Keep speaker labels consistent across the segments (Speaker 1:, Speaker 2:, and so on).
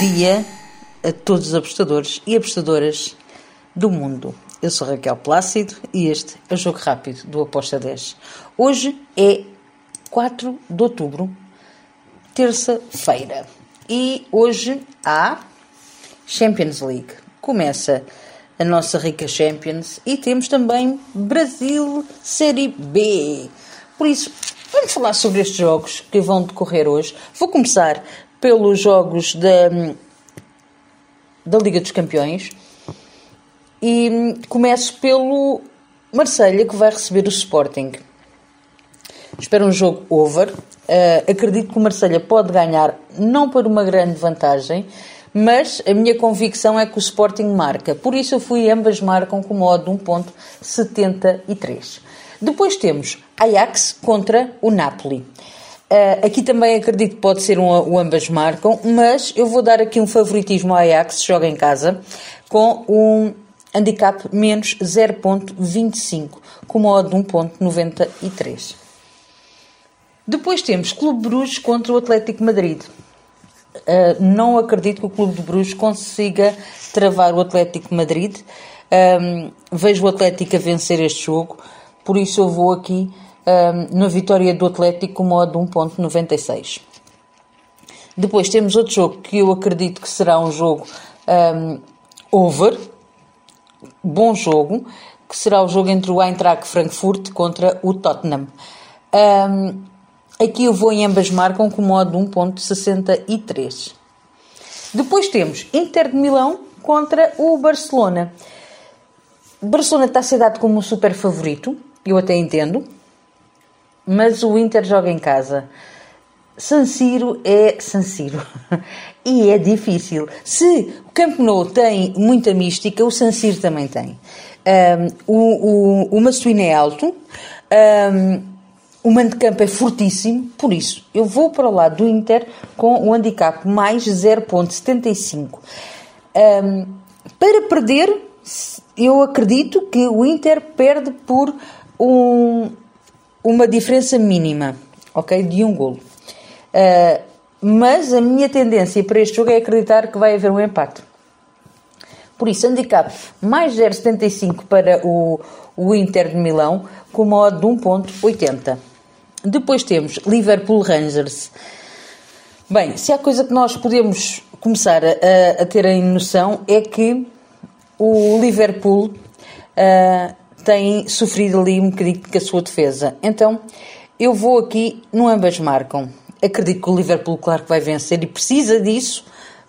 Speaker 1: dia a todos os apostadores e apostadoras do mundo. Eu sou Raquel Plácido e este é o Jogo Rápido do Aposta 10. Hoje é 4 de outubro, terça-feira. E hoje há Champions League. Começa a nossa rica Champions e temos também Brasil Série B. Por isso, vamos falar sobre estes jogos que vão decorrer hoje. Vou começar pelos jogos da, da Liga dos Campeões e começo pelo Marselha que vai receber o Sporting. Espero um jogo over. Uh, acredito que o Marselha pode ganhar, não por uma grande vantagem, mas a minha convicção é que o Sporting marca. Por isso eu fui ambas marcam com modo de 1.73. Depois temos Ajax contra o Napoli. Uh, aqui também acredito que pode ser um, o ambas marcam, mas eu vou dar aqui um favoritismo ao Ajax, joga em casa, com um handicap menos 0.25, com modo de 1.93. Depois temos Clube Bruges contra o Atlético Madrid. Uh, não acredito que o Clube de Bruges consiga travar o Atlético Madrid. Um, vejo o Atlético a vencer este jogo, por isso eu vou aqui um, na vitória do Atlético com modo 1.96. Depois temos outro jogo que eu acredito que será um jogo um, over, bom jogo, que será o jogo entre o Eintracht Frankfurt contra o Tottenham. Um, aqui eu vou em ambas marcam com modo 1.63. Depois temos Inter de Milão contra o Barcelona. Barcelona está a ser dado como um super favorito, eu até entendo, mas o Inter joga em casa. San Siro é San Siro e é difícil. Se o Camp Nou tem muita mística, o San Siro também tem. Um, o, o, o é alto, um, o mando de campo é fortíssimo, por isso eu vou para o lado do Inter com o handicap mais 0.75. Um, para perder, eu acredito que o Inter perde por um, uma diferença mínima, ok? De um golo. Uh, mas a minha tendência para este jogo é acreditar que vai haver um empate. Por isso, handicap mais 0,75 para o, o Inter de Milão, com uma odd de 1,80. Depois temos Liverpool Rangers. Bem, se há coisa que nós podemos começar a, a ter em noção é que o Liverpool uh, tem sofrido ali um bocadinho com a sua defesa. Então, eu vou aqui no ambas marcam. Acredito que o Liverpool, claro que vai vencer e precisa disso,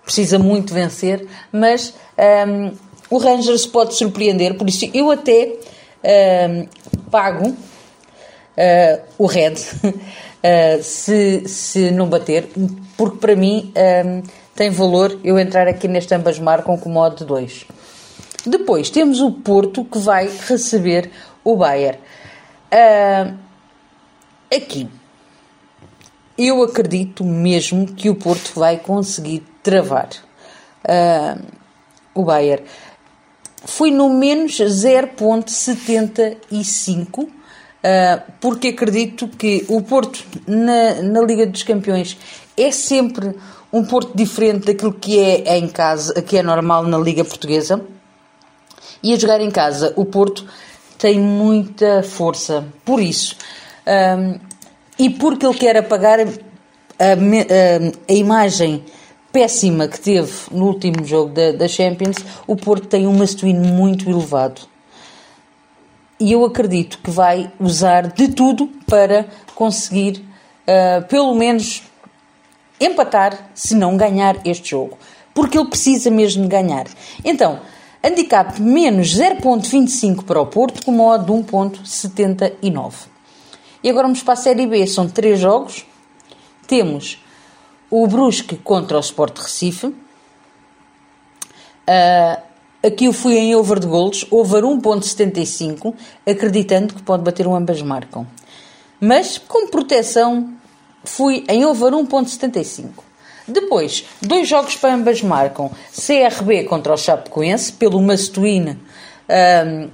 Speaker 1: precisa muito vencer, mas um, o Rangers pode surpreender, por isso eu até um, pago uh, o Red uh, se, se não bater, porque para mim um, tem valor eu entrar aqui neste ambas marcam com modo de 2. Depois temos o Porto que vai receber o Bayern. Uh, aqui, eu acredito mesmo que o Porto vai conseguir travar uh, o Bayern. Fui no menos 0.75, uh, porque acredito que o Porto na, na Liga dos Campeões é sempre um Porto diferente daquilo que é em casa, que é normal na Liga Portuguesa e a jogar em casa, o Porto tem muita força. Por isso, um, e porque ele quer apagar a, a, a, imagem péssima que teve no último jogo da, da Champions, o Porto tem um masculino muito elevado. E eu acredito que vai usar de tudo para conseguir, uh, pelo menos, empatar, se não ganhar este jogo. Porque ele precisa mesmo ganhar. Então, Handicap menos 0.25 para o Porto, com modo de 1.79. E agora vamos para a Série B. São três jogos. Temos o Brusque contra o Sport Recife. Uh, aqui eu fui em over de golos, over 1.75, acreditando que pode bater um ambas marcam. Mas, com proteção, fui em over 1.75. Depois, dois jogos para ambas marcam. CRB contra o Chapecoense, pelo Mastuíne, um,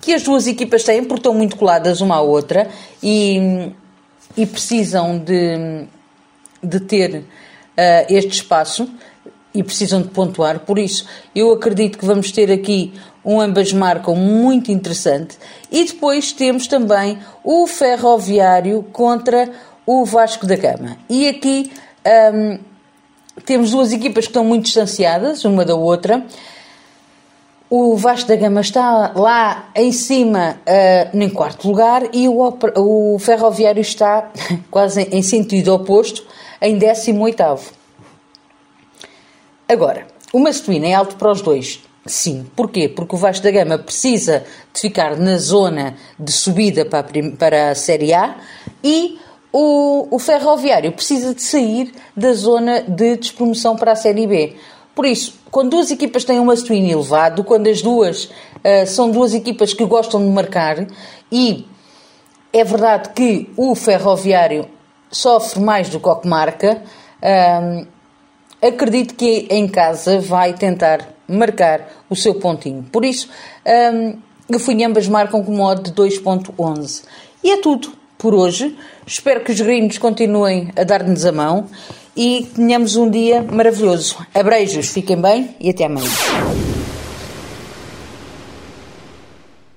Speaker 1: que as duas equipas têm, porque estão muito coladas uma à outra e, e precisam de, de ter uh, este espaço. e precisam de pontuar. Por isso, eu acredito que vamos ter aqui um ambas marcam muito interessante. E depois temos também o Ferroviário contra o Vasco da Gama. E aqui um, temos duas equipas que estão muito distanciadas uma da outra. O Vasco da Gama está lá em cima, uh, em quarto lugar, e o, o Ferroviário está quase em sentido oposto, em 18. Agora, o Mastuína é alto para os dois. Sim. Porquê? Porque o Vasco da Gama precisa de ficar na zona de subida para a, para a Série A e o, o Ferroviário precisa de sair da zona de despromoção para a Série B. Por isso, quando duas equipas têm uma swing elevado, quando as duas uh, são duas equipas que gostam de marcar, e é verdade que o Ferroviário sofre mais do que o que marca, uh, acredito que em casa vai tentar marcar o seu pontinho. Por isso, um, fui ambas marcam com modo de 2.11. E é tudo por hoje. Espero que os gringos continuem a dar-nos a mão e tenhamos um dia maravilhoso. Abreijos, fiquem bem e até amanhã.